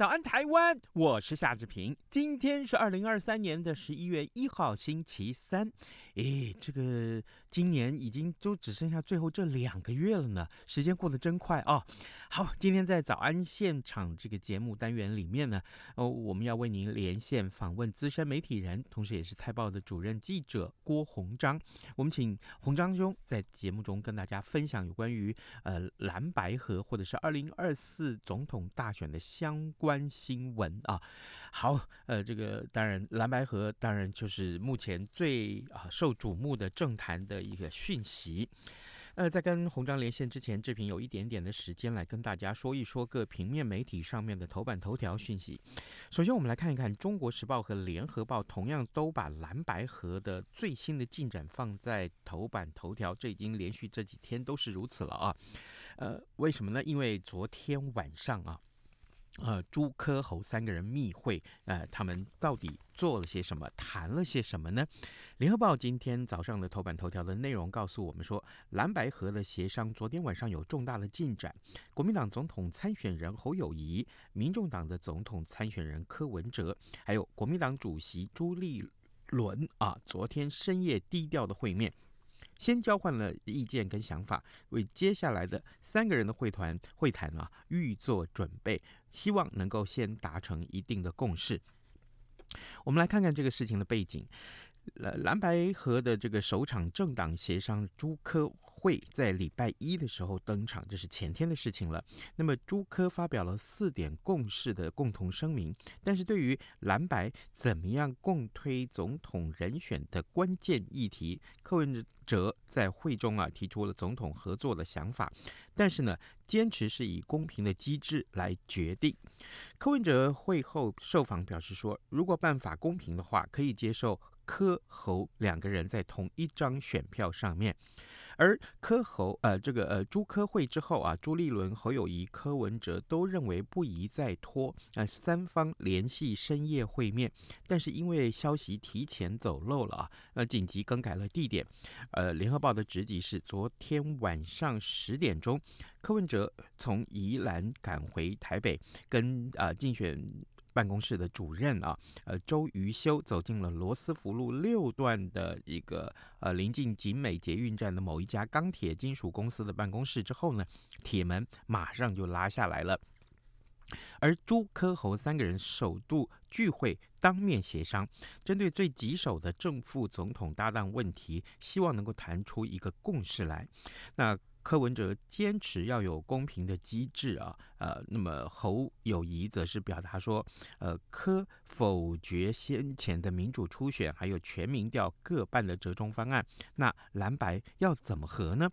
早安，台湾！我是夏志平。今天是二零二三年的十一月一号，星期三。诶，这个今年已经就只剩下最后这两个月了呢，时间过得真快啊！好，今天在早安现场这个节目单元里面呢，哦，我们要为您连线访问资深媒体人，同时也是《泰报》的主任记者郭鸿章。我们请鸿章兄在节目中跟大家分享有关于呃蓝白河或者是二零二四总统大选的相关。新闻啊，好，呃，这个当然蓝白河当然就是目前最啊受瞩目的政坛的一个讯息。呃，在跟鸿章连线之前，志平有一点点的时间来跟大家说一说各平面媒体上面的头版头条讯息。首先，我们来看一看《中国时报》和《联合报》同样都把蓝白河的最新的进展放在头版头条，这已经连续这几天都是如此了啊。呃，为什么呢？因为昨天晚上啊。呃，朱柯侯三个人密会，呃，他们到底做了些什么，谈了些什么呢？联合报今天早上的头版头条的内容告诉我们说，蓝白合的协商昨天晚上有重大的进展。国民党总统参选人侯友谊、民众党的总统参选人柯文哲，还有国民党主席朱立伦啊，昨天深夜低调的会面。先交换了意见跟想法，为接下来的三个人的会谈会谈啊预做准备，希望能够先达成一定的共识。我们来看看这个事情的背景。呃，蓝白合的这个首场政党协商，朱科会在礼拜一的时候登场，这是前天的事情了。那么朱科发表了四点共识的共同声明，但是对于蓝白怎么样共推总统人选的关键议题，柯文哲在会中啊提出了总统合作的想法，但是呢，坚持是以公平的机制来决定。柯文哲会后受访表示说，如果办法公平的话，可以接受。柯侯两个人在同一张选票上面，而柯侯呃这个呃朱柯会之后啊，朱立伦、侯友谊、柯文哲都认为不宜再拖，呃三方联系深夜会面，但是因为消息提前走漏了啊，呃紧急更改了地点。呃，联合报的直击是昨天晚上十点钟，柯文哲从宜兰赶回台北，跟啊、呃、竞选。办公室的主任啊，呃，周瑜修走进了罗斯福路六段的一个呃临近景美捷运站的某一家钢铁金属公司的办公室之后呢，铁门马上就拉下来了。而朱科侯三个人首度聚会，当面协商，针对最棘手的正副总统搭档问题，希望能够谈出一个共识来。那。柯文哲坚持要有公平的机制啊，呃，那么侯友谊则是表达说，呃，柯否决先前的民主初选，还有全民调各半的折中方案，那蓝白要怎么合呢？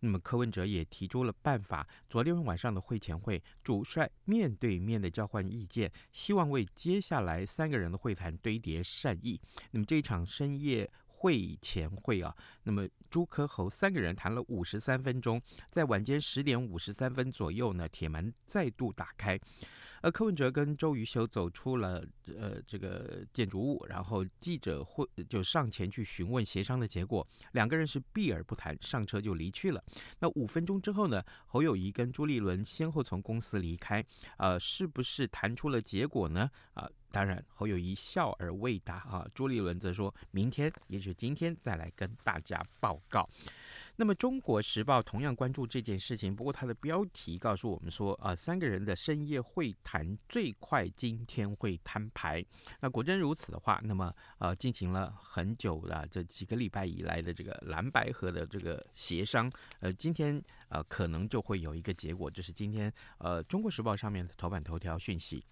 那么柯文哲也提出了办法，昨天晚上的会前会，主帅面对面的交换意见，希望为接下来三个人的会谈堆叠善意。那么这场深夜。会前会啊，那么朱科侯三个人谈了五十三分钟，在晚间十点五十三分左右呢，铁门再度打开，而柯文哲跟周瑜修走出了呃这个建筑物，然后记者会就上前去询问协商的结果，两个人是避而不谈，上车就离去了。那五分钟之后呢，侯友谊跟朱立伦先后从公司离开，呃，是不是谈出了结果呢？啊、当然，侯友谊笑而未答啊。朱立伦则说明天，也许今天再来跟大家报告。那么，《中国时报》同样关注这件事情，不过它的标题告诉我们说，啊，三个人的深夜会谈最快今天会摊牌。那果真如此的话，那么呃，进行了很久的这几个礼拜以来的这个蓝白合的这个协商，呃，今天呃可能就会有一个结果，这是今天呃《中国时报》上面的头版头条讯息。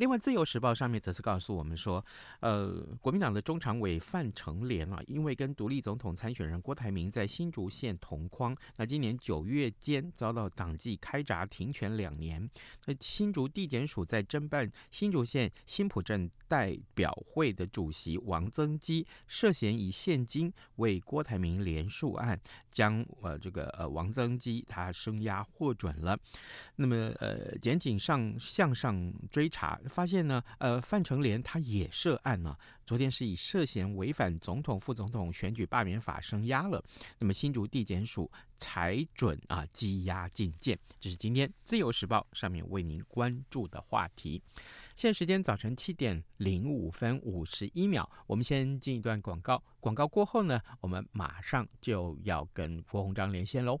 另外，《自由时报》上面则是告诉我们说，呃，国民党的中常委范成廉啊，因为跟独立总统参选人郭台铭在新竹县同框，那今年九月间遭到党纪开闸停权两年。那新竹地检署在侦办新竹县新埔镇代表会的主席王增基涉嫌以现金为郭台铭连署案，将呃这个呃王增基他声押获准了。那么呃，检警上向上追查，发现呢，呃，范成莲他也涉案呢。昨天是以涉嫌违反总统、副总统选举罢免法声押了。那么新竹地检署裁准啊羁押禁见，这是今天自由时报上面为您关注的话题。现在时间早晨七点零五分五十一秒，我们先进一段广告。广告过后呢，我们马上就要跟郭鸿章连线喽。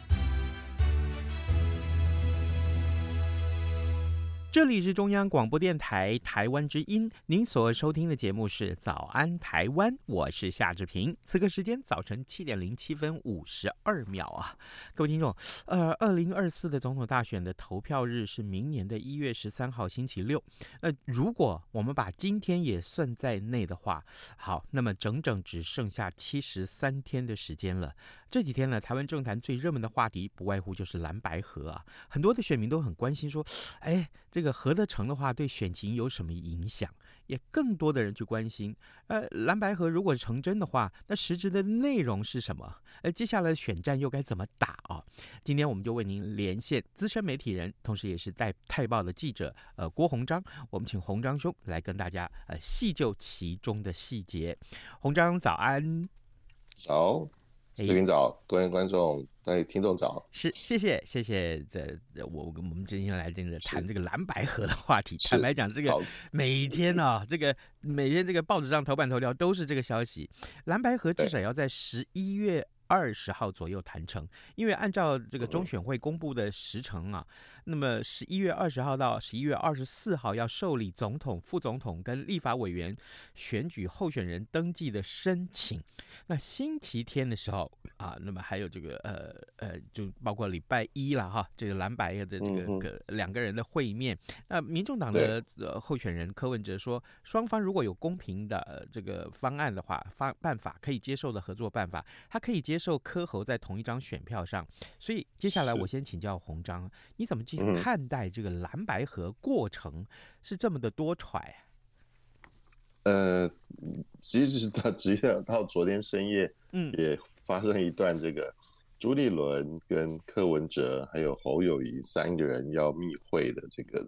这里是中央广播电台台湾之音，您所收听的节目是《早安台湾》，我是夏志平。此刻时间早晨七点零七分五十二秒啊，各位听众，呃，二零二四的总统大选的投票日是明年的一月十三号星期六。呃，如果我们把今天也算在内的话，好，那么整整只剩下七十三天的时间了。这几天呢，台湾政坛最热门的话题不外乎就是蓝白合啊，很多的选民都很关心说，哎，这个合得成的话，对选情有什么影响？也更多的人去关心，呃，蓝白合如果成真的话，那实质的内容是什么？呃，接下来选战又该怎么打啊？今天我们就为您连线资深媒体人，同时也是带泰报的记者，呃，郭鸿章，我们请鸿章兄来跟大家呃细究其中的细节。鸿章早安，早。各位早，各位观众，各位听众早，是谢谢谢谢这我我们今天来这个谈这个蓝白河的话题。坦白讲，这个每天啊，这个每天这个报纸上头版头条都是这个消息，蓝白河至少要在十一月二十号左右谈成，因为按照这个中选会公布的时程啊。那么十一月二十号到十一月二十四号要受理总统、副总统跟立法委员选举候选人登记的申请。那星期天的时候啊，那么还有这个呃呃，就包括礼拜一了哈，这个蓝白的这个个两个人的会面。那民众党的呃候选人柯文哲说，双方如果有公平的这个方案的话，方办法可以接受的合作办法，他可以接受柯侯在同一张选票上。所以接下来我先请教红章，你怎么？看待这个蓝白河过程是这么的多舛，呃，其实是到直接到昨天深夜，嗯，也发生一段这个朱立伦跟柯文哲还有侯友谊三个人要密会的这个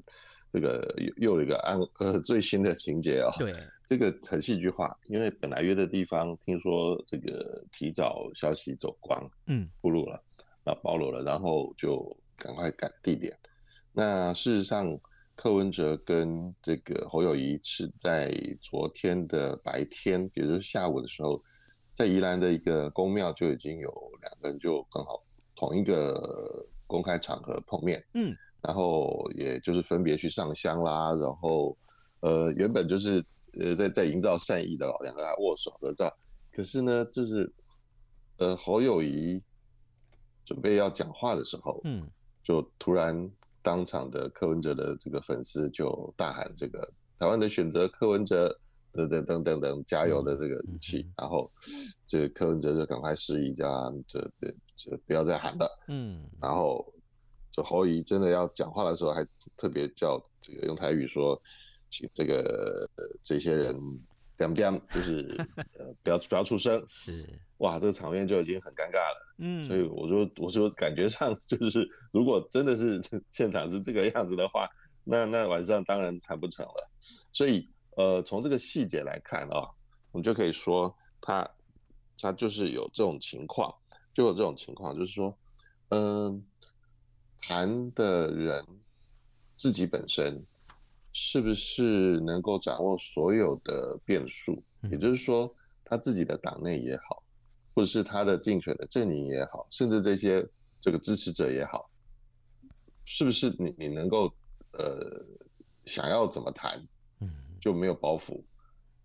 这个又又有一个案呃最新的情节哦，对，这个很戏剧化，因为本来约的地方听说这个提早消息走光，嗯，暴露了，那暴露了，然后就。赶快改地点。那事实上，柯文哲跟这个侯友宜是在昨天的白天，也就是下午的时候，在宜兰的一个宫庙就已经有两个人就刚好同一个公开场合碰面，嗯，然后也就是分别去上香啦，然后呃原本就是呃在在营造善意的两个人握手合照，可是呢就是呃侯友宜准备要讲话的时候，嗯，就突然。当场的柯文哲的这个粉丝就大喊：“这个台湾的选择，柯文哲等等等等等加油的这个语气。”然后这个柯文哲就赶快示意，叫这这这不要再喊了。嗯，然后这侯怡真的要讲话的时候，还特别叫这个用台语说，请这个这些人。点点就是 呃，不要不要出声，是哇，这个场面就已经很尴尬了，嗯，所以我说我说感觉上就是，如果真的是现场是这个样子的话，那那晚上当然谈不成了。所以呃，从这个细节来看啊，我们就可以说他他就是有这种情况，就有这种情况，就是说，嗯，谈的人自己本身。是不是能够掌握所有的变数？也就是说，他自己的党内也好，或者是他的竞选的阵营也好，甚至这些这个支持者也好，是不是你你能够呃想要怎么谈，就没有包袱？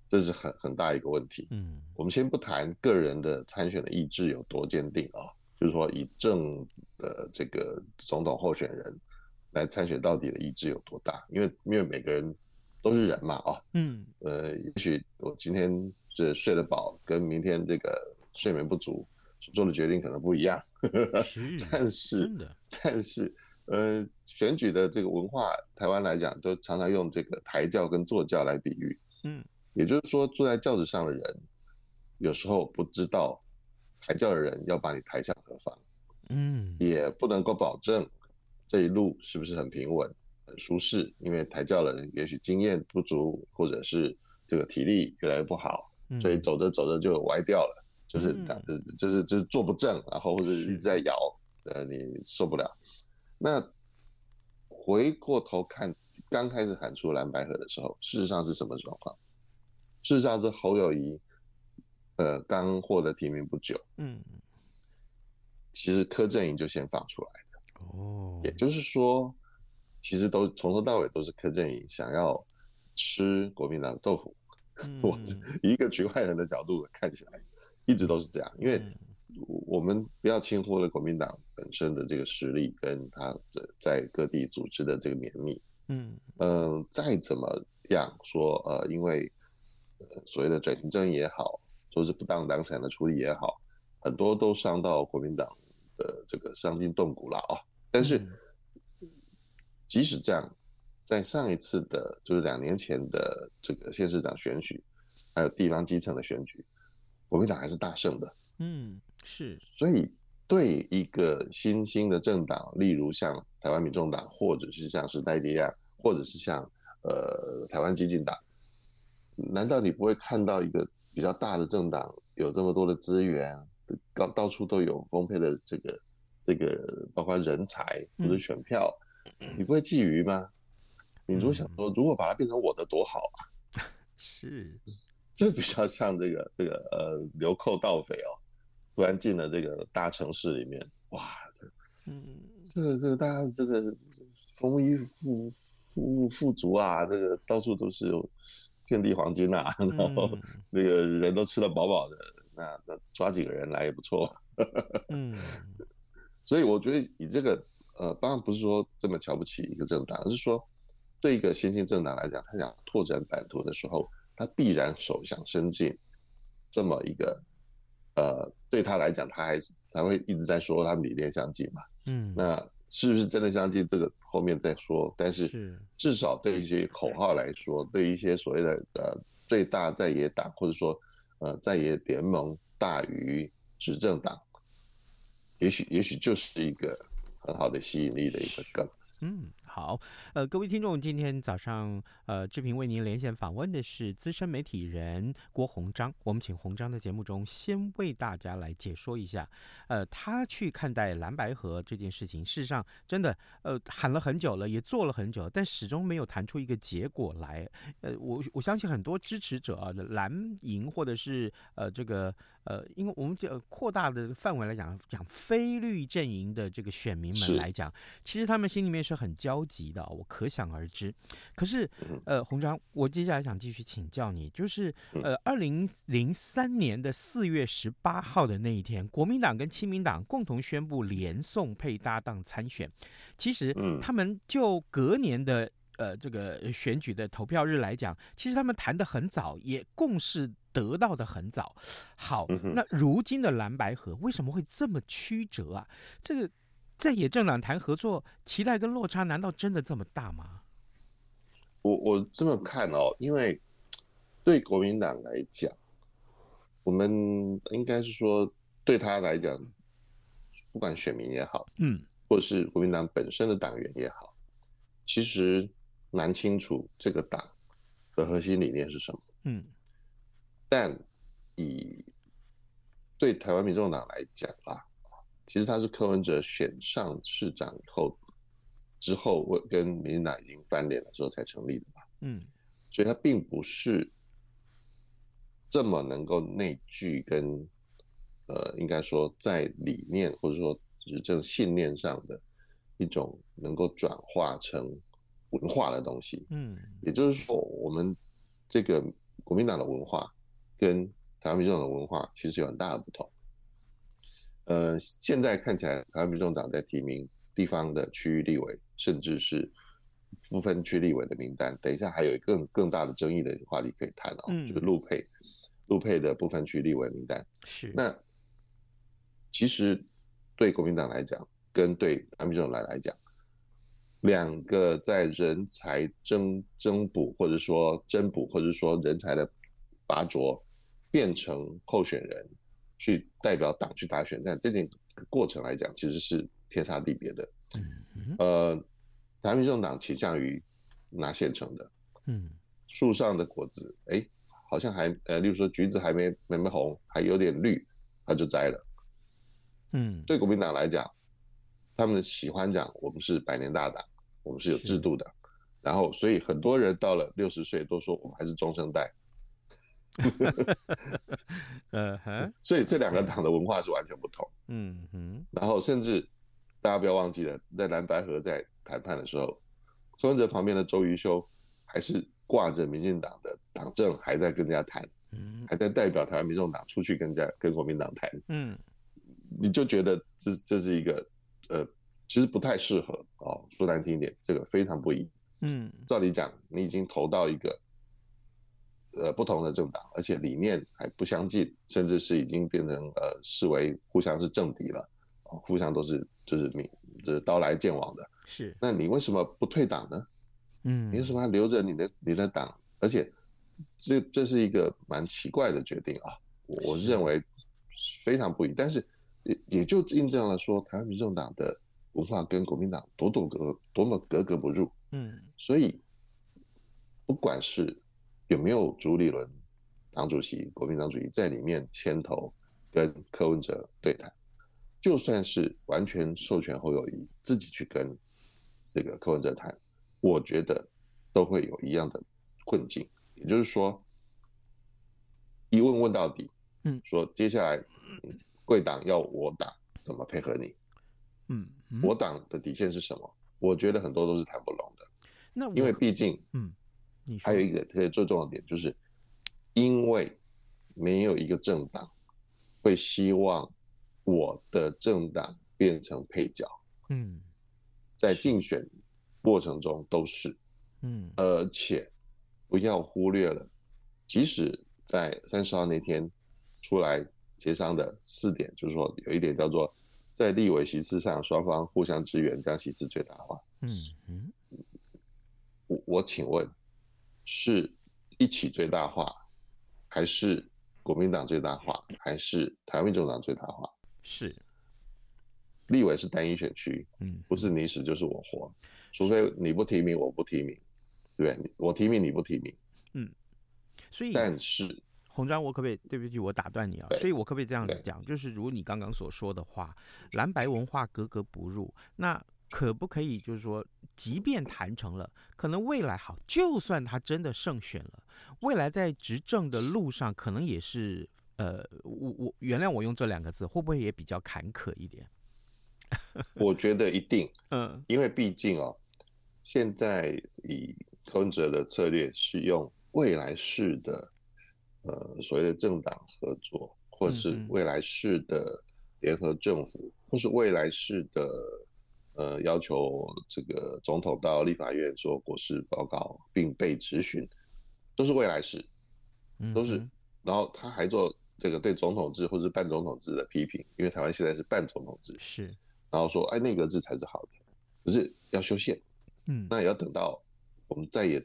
这是很很大一个问题。嗯，我们先不谈个人的参选的意志有多坚定啊，就是说以正呃这个总统候选人。来参选到底的意志有多大？因为因为每个人都是人嘛，啊，嗯，呃，也许我今天是睡得饱，跟明天这个睡眠不足做的决定可能不一样。是但是，但是，呃，选举的这个文化，台湾来讲，都常常用这个抬轿跟坐轿来比喻。嗯，也就是说，坐在轿子上的人，有时候不知道抬轿的人要把你抬向何方。嗯，也不能够保证。这一路是不是很平稳、很舒适？因为抬轿的人也许经验不足，或者是这个体力越来越不好，嗯、所以走着走着就歪掉了，就是、嗯、就是就是坐不正，然后或者一直在摇，呃，你受不了。那回过头看，刚开始喊出蓝白河的时候，事实上是什么状况？事实上是侯友谊，呃，刚获得提名不久，嗯，其实柯震营就先放出来。哦，也就是说，其实都从头到尾都是柯震宇想要吃国民党的豆腐。我、一个局外人的角度看起来，一直都是这样。因为我们不要轻忽了国民党本身的这个实力，跟他的在各地组织的这个绵密。嗯嗯、呃，再怎么样说，呃，因为呃所谓的转型正义也好，说是不当党产的处理也好，很多都伤到国民党的这个伤筋动骨了啊。但是，即使这样，在上一次的，就是两年前的这个县市长选举，还有地方基层的选举，国民党还是大胜的。嗯，是。所以，对一个新兴的政党，例如像台湾民众党，或者是像时代力量，或者是像呃台湾激进党，难道你不会看到一个比较大的政党有这么多的资源，到到处都有丰沛的这个？这个包括人才或者选票，嗯、你不会觊觎吗？你如果想说，如果把它变成我的多好啊！是，这比较像这个这个呃流寇盗匪哦，突然进了这个大城市里面，哇，这嗯，这个这个大家这个丰衣富富富足啊，这个到处都是有遍地黄金啊，然后那个人都吃得饱饱的，那那抓几个人来也不错。嗯。所以我觉得以这个，呃，当然不是说这么瞧不起一个政党，而是说对一个新兴政党来讲，他想拓展版图的时候，他必然首想伸进这么一个，呃，对他来讲，他还是他会一直在说他们理念相近嘛。嗯，那是不是真的相近？这个后面再说。但是至少对一些口号来说，对一些所谓的呃最大在野党，或者说呃在野联盟大于执政党。也许，也许就是一个很好的吸引力的一个梗。嗯，好，呃，各位听众，今天早上，呃，志平为您连线访问的是资深媒体人郭鸿章。我们请鸿章在节目中先为大家来解说一下，呃，他去看待蓝白河这件事情，事实上真的，呃，喊了很久了，也做了很久，但始终没有谈出一个结果来。呃，我我相信很多支持者啊，蓝营或者是呃这个。呃，因为我们就扩大的范围来讲，讲非绿阵营的这个选民们来讲，其实他们心里面是很焦急的，我可想而知。可是，呃，洪章，我接下来想继续请教你，就是呃，二零零三年的四月十八号的那一天，国民党跟亲民党共同宣布连送配搭档参选，其实他们就隔年的。呃，这个选举的投票日来讲，其实他们谈得很早，也共识得到的很早。好，那如今的蓝白河为什么会这么曲折啊？这个在野政党谈合作，期待跟落差难道真的这么大吗？我我这么看哦，因为对国民党来讲，我们应该是说对他来讲，不管选民也好，嗯，或是国民党本身的党员也好，其实。难清楚这个党的核心理念是什么？嗯，但以对台湾民众党来讲啊，其实他是柯文哲选上市长以后之后，我跟民进党已经翻脸了之后才成立的嘛。嗯，所以他并不是这么能够内聚跟呃，应该说在理念或者说执政信念上的一种能够转化成。文化的东西，嗯，也就是说，我们这个国民党的文化跟台湾民众的文化其实有很大的不同。呃，现在看起来，台湾民众党在提名地方的区域立委，甚至是不分区立委的名单。等一下还有一个更更大的争议的话题可以谈哦，嗯、就是陆配陆配的部分区立委名单。是那其实对国民党来讲，跟对台湾民众来来讲。两个在人才争争补，或者说争补，或者说人才的拔擢，变成候选人去代表党去打选战，这点过程来讲，其实是天差地别的。嗯、呃，台湾民众党倾向于拿现成的，嗯，树上的果子，哎，好像还呃，例如说橘子还没没没红，还有点绿，他就摘了。嗯，对国民党来讲。他们喜欢讲我们是百年大党，我们是有制度的，然后所以很多人到了六十岁都说我们还是中生代。嗯哼，所以这两个党的文化是完全不同。嗯哼，然后甚至大家不要忘记了，在蓝白合在谈判的时候，柯文哲旁边的周瑜修还是挂着民进党的党政，还在跟人家谈，还在代表台湾民众党出去跟人家跟国民党谈。嗯，你就觉得这这是一个。呃，其实不太适合哦，说难听一点，这个非常不宜。嗯，照理讲，你已经投到一个呃不同的政党，而且理念还不相近，甚至是已经变成呃视为互相是政敌了，哦，互相都是就是明就是刀来剑往的。是，那你为什么不退党呢？嗯，你为什么要留着你的你的党？而且这这是一个蛮奇怪的决定啊，我我认为非常不宜，但是。也也就印证了说，台湾民众党的文化跟国民党多多格多么格格不入。嗯，所以不管是有没有朱立伦党主席、国民党主席在里面牵头跟柯文哲对谈，就算是完全授权侯友宜自己去跟这个柯文哲谈，我觉得都会有一样的困境。也就是说，一问问到底，嗯，说接下来。贵党要我党怎么配合你？嗯，嗯，我党的底线是什么？我觉得很多都是谈不拢的。那因为毕竟，嗯，还有一个特别最重要的点就是，因为没有一个政党会希望我的政党变成配角。嗯，在竞选过程中都是，嗯，而且不要忽略了，即使在三十号那天出来。协商的四点就是说，有一点叫做在立委席次上双方互相支援，将席次最大化。嗯嗯，我我请问，是一起最大化，还是国民党最大化，还是台湾民众党最大化？是，立委是单一选区，嗯，不是你死就是我活。除非你不提名，我不提名，对不对？我提名你不提名，嗯，所以但是。洪章，我可不可以？对不起，我打断你啊。所以我可不可以这样子讲？就是如你刚刚所说的话，蓝白文化格格不入，那可不可以就是说，即便谈成了，可能未来好，就算他真的胜选了，未来在执政的路上，可能也是呃，我我原谅我用这两个字，会不会也比较坎坷一点？我觉得一定，嗯，因为毕竟哦，现在以柯文哲的策略是用未来式的。呃，所谓的政党合作，或者是未来式的联合政府，嗯、或是未来式的呃要求这个总统到立法院做国事报告并被质询，都是未来式，都是。嗯、然后他还做这个对总统制或者是半总统制的批评，因为台湾现在是半总统制，是。然后说，哎，内阁制才是好的，可是要修宪，嗯，那也要等到我们再也。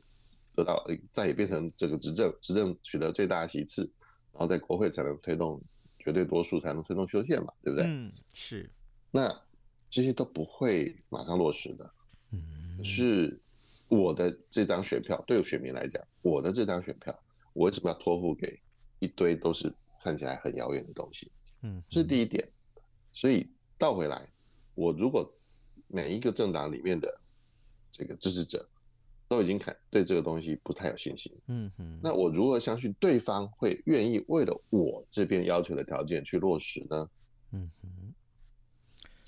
得到再也变成这个执政，执政取得最大的席次，然后在国会才能推动绝对多数，才能推动修宪嘛，对不对？嗯，是。那这些都不会马上落实的。嗯，是我的这张选票，对于选民来讲，我的这张选票，我为什么要托付给一堆都是看起来很遥远的东西？嗯，这是第一点。所以倒回来，我如果每一个政党里面的这个支持者。都已经看对这个东西不太有信心，嗯哼，那我如何相信对方会愿意为了我这边要求的条件去落实呢？嗯哼，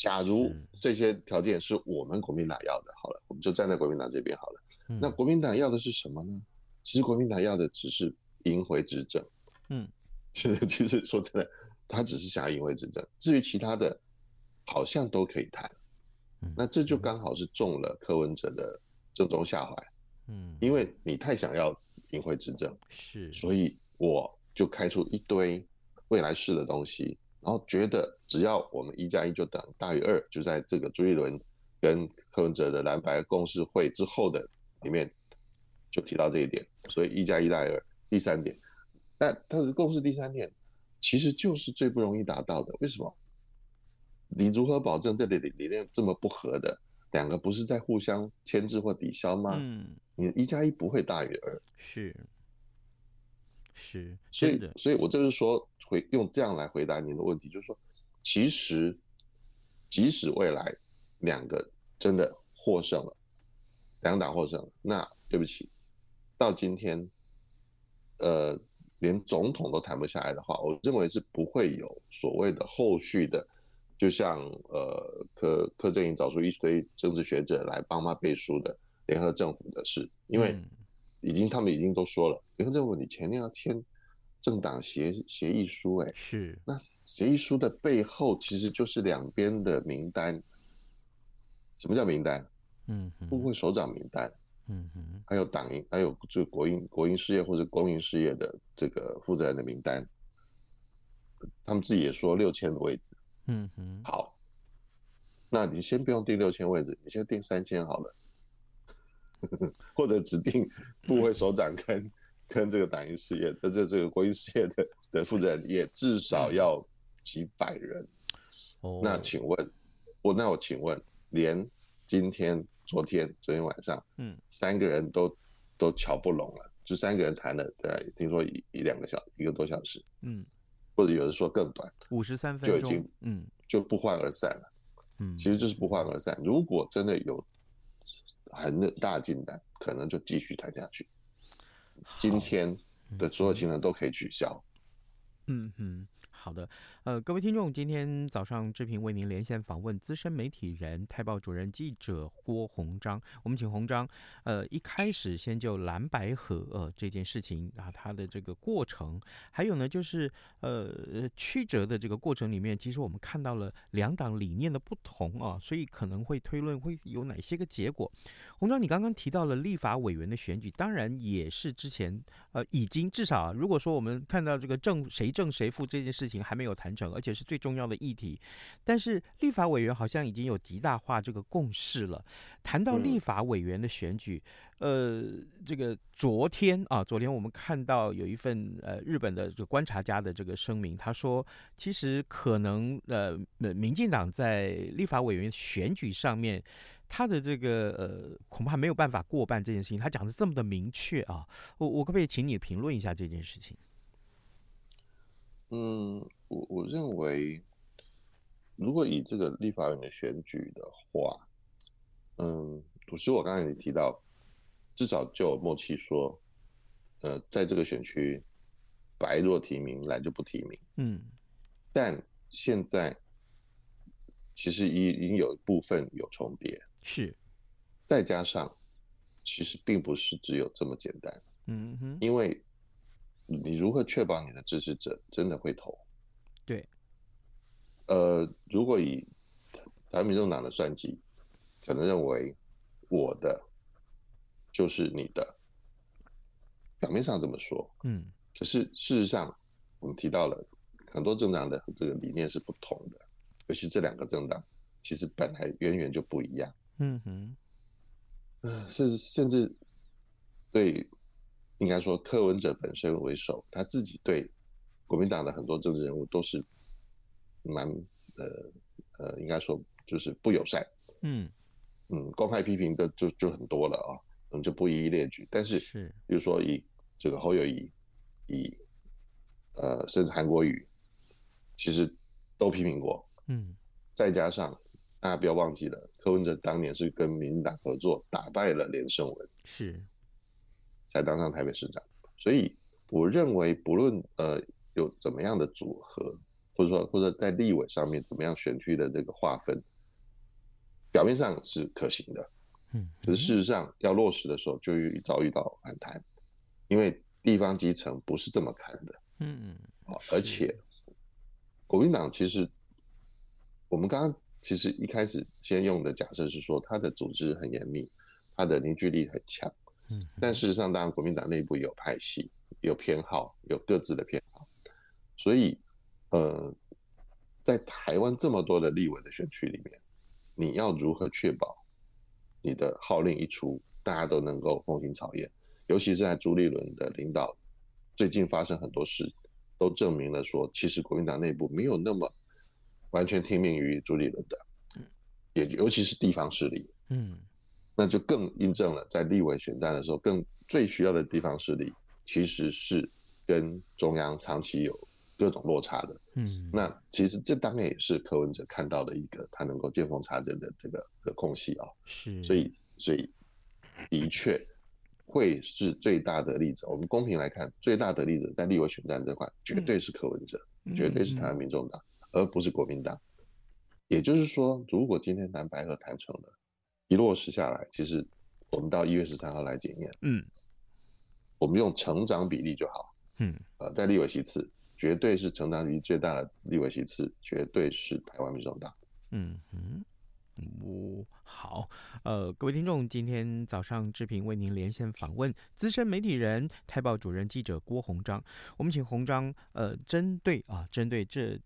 假如这些条件是我们国民党要的，好了，我们就站在国民党这边好了。那国民党要的是什么呢？其实国民党要的只是赢回执政，嗯，其实其实说真的，他只是想要赢回执政，至于其他的，好像都可以谈。那这就刚好是中了柯文哲的正中下怀。嗯，因为你太想要赢回执政，是，所以我就开出一堆未来式的东西，然后觉得只要我们一加一就等大于二，就在这个朱一伦跟柯文哲的蓝白共识会之后的里面就提到这一点，所以一加一大于二。第三点，但他的共识第三点其实就是最不容易达到的，为什么？你如何保证这里理念这么不合的两个不是在互相牵制或抵消吗？嗯。你一加一不会大于二，是是，所以所以，我就是说，回用这样来回答您的问题，就是说，其实即使未来两个真的获胜了，两党获胜了，那对不起，到今天，呃，连总统都谈不下来的话，我认为是不会有所谓的后续的，就像呃柯柯震宇找出一堆政治学者来帮他背书的。联合政府的事，因为已经他们已经都说了，联合政府你前面要签政党协协议书，哎，是，那协议书的背后其实就是两边的名单。什么叫名单？嗯，部会首长名单，嗯哼，还有党营，还有就国营国营事业或者公营事业的这个负责人的名单，他们自己也说六千的位置，嗯哼，好，那你先不用定六千位置，你先定三千好了。或者指定部会首长跟跟这个党营事业的这这个国营事业的的负责人也至少要几百人。哦，那请问，我那我请问，连今天、昨天、昨天晚上，嗯，三个人都都瞧不拢了，就三个人谈了，对，听说一一两个小一个多小时，嗯，或者有人说更短，五十三分钟就已经，嗯，就不欢而散了，嗯，其实就是不欢而散。如果真的有。很大进展，可能就继续谈下去。今天的所有行程都可以取消。嗯哼。好的，呃，各位听众，今天早上志平为您连线访问资深媒体人、泰报主任记者郭鸿章。我们请鸿章，呃，一开始先就蓝白合呃这件事情啊，它的这个过程，还有呢就是呃曲折的这个过程里面，其实我们看到了两党理念的不同啊，所以可能会推论会有哪些个结果。鸿章，你刚刚提到了立法委员的选举，当然也是之前呃已经至少如果说我们看到这个正谁正谁负这件事情。还没有谈成，而且是最重要的议题。但是立法委员好像已经有极大化这个共识了。谈到立法委员的选举，呃，这个昨天啊，昨天我们看到有一份呃日本的这个观察家的这个声明，他说，其实可能呃民进党在立法委员选举上面，他的这个呃，恐怕没有办法过半这件事情。他讲的这么的明确啊，我我可不可以请你评论一下这件事情？嗯，我我认为，如果以这个立法院的选举的话，嗯，不是我刚才也提到，至少就有默契说，呃，在这个选区，白若提名，蓝就不提名。嗯，但现在其实已已经有一部分有重叠，是，再加上其实并不是只有这么简单。嗯哼，因为。你如何确保你的支持者真的会投？对，呃，如果以台湾民众党的算计，可能认为我的就是你的，表面上这么说，嗯，可是事实上，我们提到了很多政党的这个理念是不同的，尤其这两个政党其实本来远远就不一样，嗯哼，呃，甚至甚至对。应该说，柯文哲本身为首，他自己对国民党的很多政治人物都是蛮呃呃，应该说就是不友善。嗯嗯，公开批评的就就很多了啊，我们就不一一列举。但是，是比如说以这个侯友宜，以呃甚至韩国瑜，其实都批评过。嗯，再加上大家不要忘记了，柯文哲当年是跟民进党合作打败了连胜文。是。才当上台北市长，所以我认为不论呃有怎么样的组合，或者说或者在立委上面怎么样选区的这个划分，表面上是可行的，嗯，可是事实上要落实的时候就遭遇到反弹，因为地方基层不是这么看的，嗯嗯，而且国民党其实我们刚刚其实一开始先用的假设是说他的组织很严密，他的凝聚力很强。嗯，但事实上，当然国民党内部有派系、有偏好、有各自的偏好，所以，呃，在台湾这么多的立委的选区里面，你要如何确保你的号令一出，大家都能够风行草野？尤其是在朱立伦的领导，最近发生很多事，都证明了说，其实国民党内部没有那么完全听命于朱立伦的，也尤其是地方势力，嗯。那就更印证了，在立委选战的时候，更最需要的地方势力其实是跟中央长期有各种落差的。嗯，那其实这当然也是柯文哲看到的一个他能够见缝插针的这个的空隙啊。是，所以所以的确会是最大的例子。我们公平来看，最大的例子在立委选战这块，绝对是柯文哲，绝对是台湾民众党，而不是国民党。也就是说，如果今天蓝白合谈成了。一落实下来，其实我们到一月十三号来检验，嗯，我们用成长比例就好，嗯，呃，在立委席次，绝对是成长比例最大的立委席次，绝对是台湾民众党，嗯嗯，我、哦、好，呃，各位听众，今天早上志平为您连线访问资深媒体人、台报主任记者郭鸿章，我们请鸿章，呃，针对啊，针对这。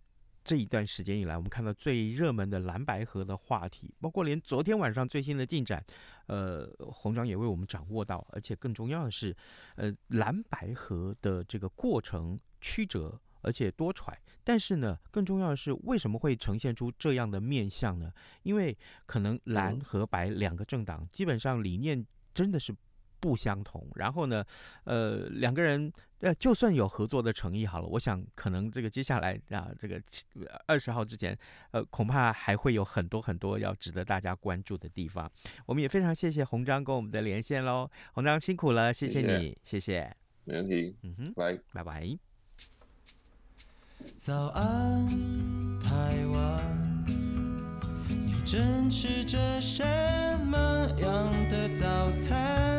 这一段时间以来，我们看到最热门的蓝白河的话题，包括连昨天晚上最新的进展，呃，红章也为我们掌握到，而且更重要的是，呃，蓝白河的这个过程曲折而且多舛，但是呢，更重要的是为什么会呈现出这样的面相呢？因为可能蓝和白两个政党基本上理念真的是。不相同，然后呢，呃，两个人呃，就算有合作的诚意好了，我想可能这个接下来啊，这个二十号之前，呃，恐怕还会有很多很多要值得大家关注的地方。我们也非常谢谢洪章跟我们的连线喽，洪章辛苦了，谢谢你，谢谢，谢谢没问题，嗯哼，拜拜拜。早安，台湾，你正吃着什么样的早餐？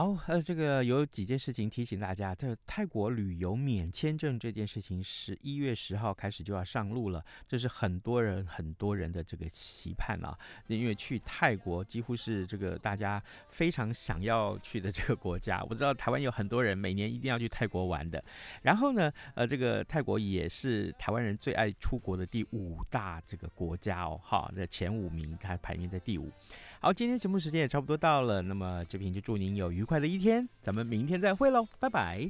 好，呃，这个有几件事情提醒大家，这泰国旅游免签证这件事情，十一月十号开始就要上路了，这是很多人很多人的这个期盼啊，因为去泰国几乎是这个大家非常想要去的这个国家。我知道台湾有很多人每年一定要去泰国玩的，然后呢，呃，这个泰国也是台湾人最爱出国的第五大这个国家哦，好，这前五名它排名在第五。好，今天节目时间也差不多到了，那么这边就祝您有愉快的一天，咱们明天再会喽，拜拜。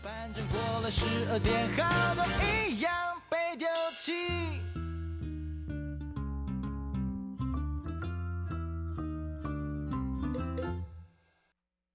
反正过了十二点，好多一样被丢弃。